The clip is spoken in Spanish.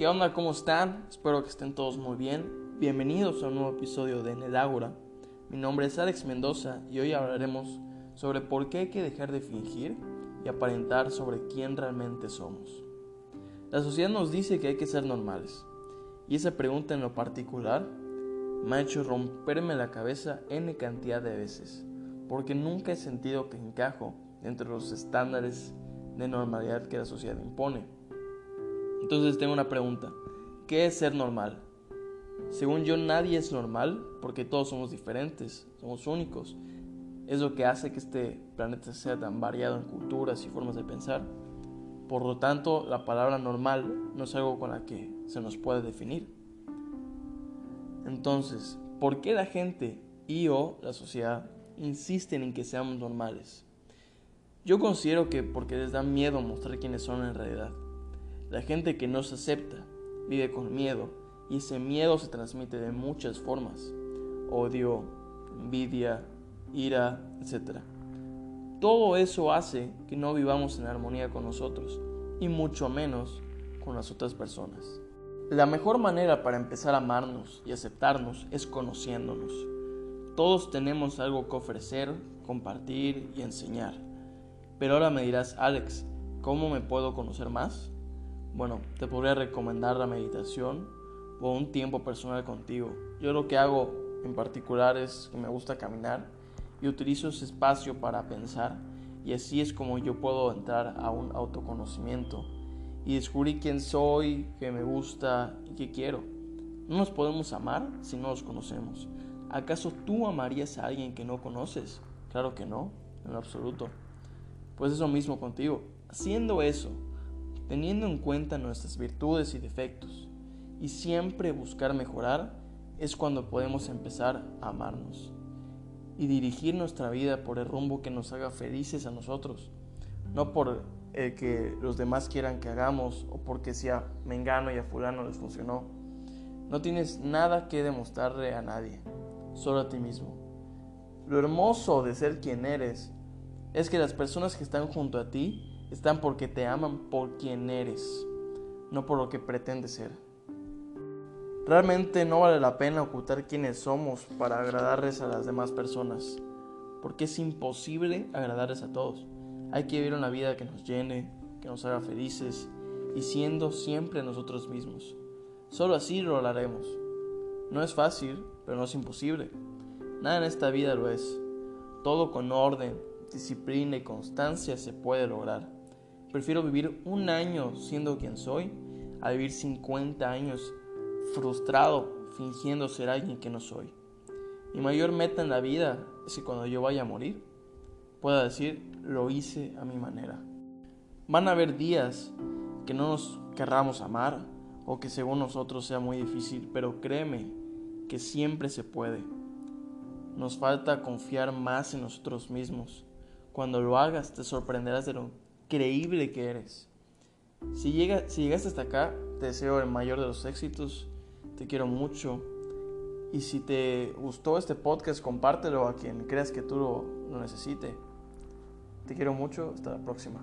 ¿Qué onda? ¿Cómo están? Espero que estén todos muy bien. Bienvenidos a un nuevo episodio de Nedágora. Mi nombre es Alex Mendoza y hoy hablaremos sobre por qué hay que dejar de fingir y aparentar sobre quién realmente somos. La sociedad nos dice que hay que ser normales y esa pregunta en lo particular me ha hecho romperme la cabeza n cantidad de veces porque nunca he sentido que encajo entre los estándares de normalidad que la sociedad impone. Entonces tengo una pregunta. ¿Qué es ser normal? Según yo, nadie es normal porque todos somos diferentes, somos únicos. Es lo que hace que este planeta sea tan variado en culturas y formas de pensar. Por lo tanto, la palabra normal no es algo con la que se nos puede definir. Entonces, ¿por qué la gente y o la sociedad insisten en que seamos normales? Yo considero que porque les da miedo mostrar quiénes son en realidad. La gente que no se acepta vive con miedo y ese miedo se transmite de muchas formas. Odio, envidia, ira, etc. Todo eso hace que no vivamos en armonía con nosotros y mucho menos con las otras personas. La mejor manera para empezar a amarnos y aceptarnos es conociéndonos. Todos tenemos algo que ofrecer, compartir y enseñar. Pero ahora me dirás, Alex, ¿cómo me puedo conocer más? Bueno, te podría recomendar la meditación o un tiempo personal contigo. Yo lo que hago en particular es que me gusta caminar y utilizo ese espacio para pensar y así es como yo puedo entrar a un autoconocimiento y descubrir quién soy, qué me gusta y qué quiero. No nos podemos amar si no nos conocemos. ¿Acaso tú amarías a alguien que no conoces? Claro que no, en absoluto. Pues eso mismo contigo. Haciendo eso, teniendo en cuenta nuestras virtudes y defectos, y siempre buscar mejorar, es cuando podemos empezar a amarnos y dirigir nuestra vida por el rumbo que nos haga felices a nosotros, no por el que los demás quieran que hagamos o porque si a Mengano y a Fulano les funcionó. No tienes nada que demostrarle a nadie, solo a ti mismo. Lo hermoso de ser quien eres es que las personas que están junto a ti están porque te aman por quien eres, no por lo que pretendes ser. Realmente no vale la pena ocultar quiénes somos para agradarles a las demás personas, porque es imposible agradarles a todos. Hay que vivir una vida que nos llene, que nos haga felices y siendo siempre nosotros mismos. Solo así lo haremos. No es fácil, pero no es imposible. Nada en esta vida lo es. Todo con orden, disciplina y constancia se puede lograr. Prefiero vivir un año siendo quien soy a vivir 50 años frustrado fingiendo ser alguien que no soy. Mi mayor meta en la vida es que cuando yo vaya a morir pueda decir lo hice a mi manera. Van a haber días que no nos querramos amar o que según nosotros sea muy difícil, pero créeme que siempre se puede. Nos falta confiar más en nosotros mismos cuando lo hagas te sorprenderás de lo increíble que eres. Si, llega, si llegaste hasta acá, te deseo el mayor de los éxitos, te quiero mucho. Y si te gustó este podcast, compártelo a quien creas que tú lo, lo necesite. Te quiero mucho, hasta la próxima.